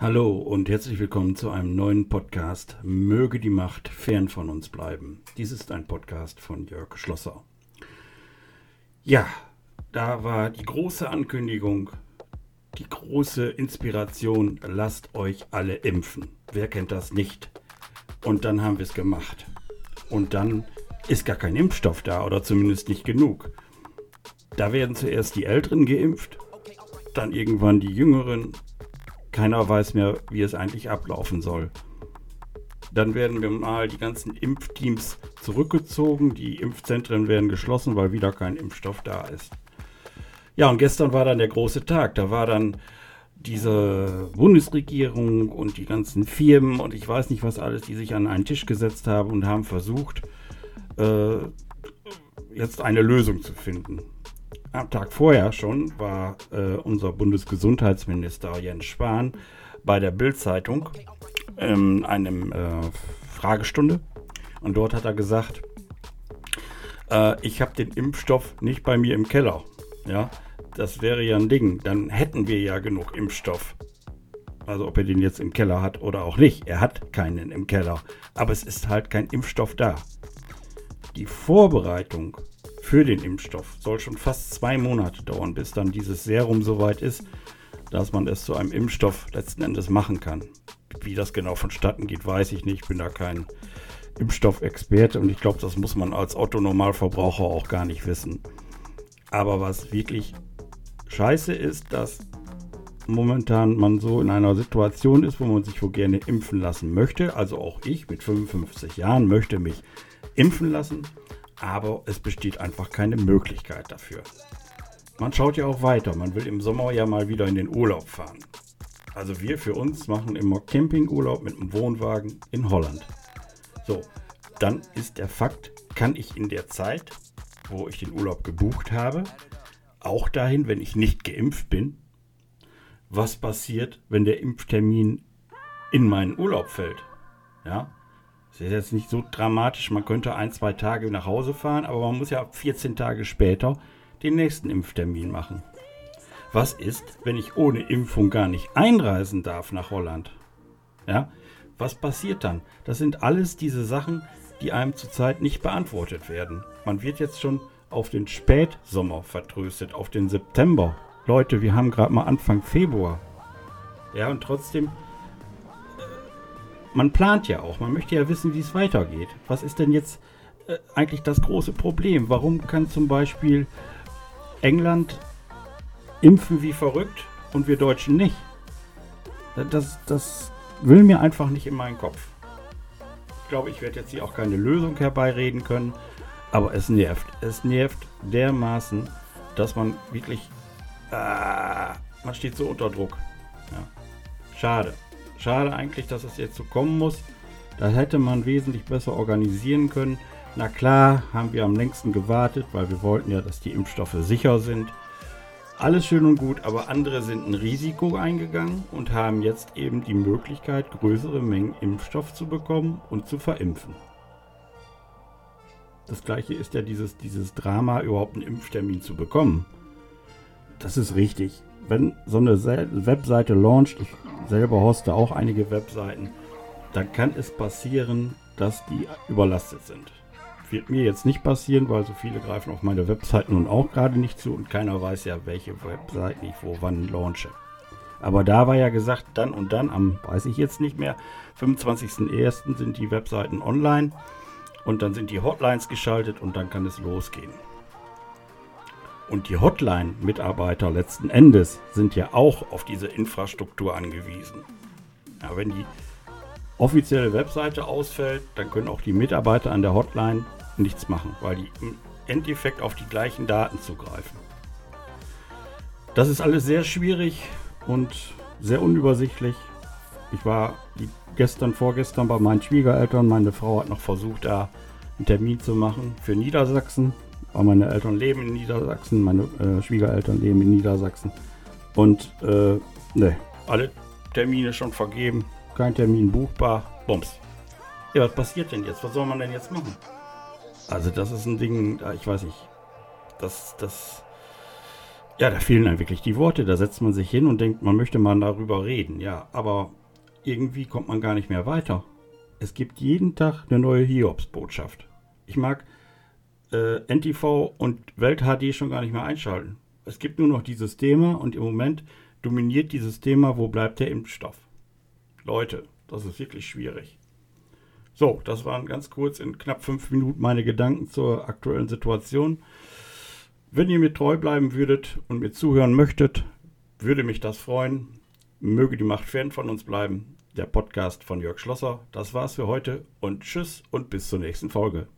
Hallo und herzlich willkommen zu einem neuen Podcast Möge die Macht fern von uns bleiben. Dies ist ein Podcast von Jörg Schlosser. Ja, da war die große Ankündigung, die große Inspiration, lasst euch alle impfen. Wer kennt das nicht? Und dann haben wir es gemacht. Und dann ist gar kein Impfstoff da oder zumindest nicht genug. Da werden zuerst die Älteren geimpft, dann irgendwann die Jüngeren. Keiner weiß mehr, wie es eigentlich ablaufen soll. Dann werden wir mal die ganzen Impfteams zurückgezogen. Die Impfzentren werden geschlossen, weil wieder kein Impfstoff da ist. Ja, und gestern war dann der große Tag. Da war dann diese Bundesregierung und die ganzen Firmen und ich weiß nicht was alles, die sich an einen Tisch gesetzt haben und haben versucht, äh, jetzt eine Lösung zu finden. Am Tag vorher schon war äh, unser Bundesgesundheitsminister Jens Spahn bei der Bild-Zeitung in einem äh, Fragestunde und dort hat er gesagt, äh, ich habe den Impfstoff nicht bei mir im Keller. Ja, das wäre ja ein Ding. Dann hätten wir ja genug Impfstoff. Also ob er den jetzt im Keller hat oder auch nicht. Er hat keinen im Keller. Aber es ist halt kein Impfstoff da. Die Vorbereitung für den Impfstoff soll schon fast zwei Monate dauern, bis dann dieses Serum soweit ist, dass man es zu einem Impfstoff letzten Endes machen kann. Wie das genau vonstatten geht, weiß ich nicht. Ich bin da kein Impfstoffexperte und ich glaube, das muss man als Otto-Normalverbraucher auch gar nicht wissen. Aber was wirklich scheiße ist, dass momentan man so in einer Situation ist, wo man sich wohl gerne impfen lassen möchte. Also auch ich mit 55 Jahren möchte mich impfen lassen, aber es besteht einfach keine Möglichkeit dafür. Man schaut ja auch weiter. Man will im Sommer ja mal wieder in den Urlaub fahren. Also wir für uns machen immer Campingurlaub mit einem Wohnwagen in Holland. So, dann ist der Fakt, kann ich in der Zeit, wo ich den Urlaub gebucht habe, auch dahin, wenn ich nicht geimpft bin? Was passiert, wenn der Impftermin in meinen Urlaub fällt? Ja, das ist jetzt nicht so dramatisch. Man könnte ein, zwei Tage nach Hause fahren, aber man muss ja 14 Tage später den nächsten Impftermin machen. Was ist, wenn ich ohne Impfung gar nicht einreisen darf nach Holland? Ja, was passiert dann? Das sind alles diese Sachen, die einem zurzeit nicht beantwortet werden. Man wird jetzt schon auf den Spätsommer vertröstet, auf den September. Leute, wir haben gerade mal Anfang Februar. Ja, und trotzdem, man plant ja auch, man möchte ja wissen, wie es weitergeht. Was ist denn jetzt äh, eigentlich das große Problem? Warum kann zum Beispiel England impfen wie verrückt und wir Deutschen nicht? Das, das will mir einfach nicht in meinen Kopf. Ich glaube, ich werde jetzt hier auch keine Lösung herbeireden können. Aber es nervt. Es nervt dermaßen, dass man wirklich. Ah, man steht so unter Druck. Ja. Schade. Schade eigentlich, dass es jetzt so kommen muss. Da hätte man wesentlich besser organisieren können. Na klar, haben wir am längsten gewartet, weil wir wollten ja, dass die Impfstoffe sicher sind. Alles schön und gut, aber andere sind ein Risiko eingegangen und haben jetzt eben die Möglichkeit, größere Mengen Impfstoff zu bekommen und zu verimpfen. Das gleiche ist ja dieses, dieses Drama, überhaupt einen Impftermin zu bekommen. Das ist richtig. Wenn so eine Webseite launcht, ich selber hoste auch einige Webseiten, dann kann es passieren, dass die überlastet sind. Wird mir jetzt nicht passieren, weil so viele greifen auf meine Webseiten nun auch gerade nicht zu und keiner weiß ja, welche Webseiten ich wo wann launche. Aber da war ja gesagt, dann und dann, am weiß ich jetzt nicht mehr, 25.01. sind die Webseiten online. Und dann sind die Hotlines geschaltet und dann kann es losgehen. Und die Hotline-Mitarbeiter letzten Endes sind ja auch auf diese Infrastruktur angewiesen. Ja, wenn die offizielle Webseite ausfällt, dann können auch die Mitarbeiter an der Hotline nichts machen, weil die im Endeffekt auf die gleichen Daten zugreifen. Das ist alles sehr schwierig und sehr unübersichtlich. Ich war gestern, vorgestern bei meinen Schwiegereltern. Meine Frau hat noch versucht, da einen Termin zu machen für Niedersachsen. Weil meine Eltern leben in Niedersachsen, meine äh, Schwiegereltern leben in Niedersachsen. Und äh, ne, alle Termine schon vergeben, kein Termin buchbar. Bums. Ja, was passiert denn jetzt? Was soll man denn jetzt machen? Also das ist ein Ding, ich weiß nicht. Das, das Ja, da fehlen einem wirklich die Worte. Da setzt man sich hin und denkt, man möchte mal darüber reden. Ja, aber irgendwie kommt man gar nicht mehr weiter. Es gibt jeden Tag eine neue Hiobsbotschaft. Ich mag äh, NTV und Welt HD schon gar nicht mehr einschalten. Es gibt nur noch dieses Thema und im Moment dominiert dieses Thema, wo bleibt der Impfstoff? Leute, das ist wirklich schwierig. So, das waren ganz kurz in knapp fünf Minuten meine Gedanken zur aktuellen Situation. Wenn ihr mir treu bleiben würdet und mir zuhören möchtet, würde mich das freuen. Möge die Macht fern von uns bleiben. Der Podcast von Jörg Schlosser. Das war's für heute und tschüss und bis zur nächsten Folge.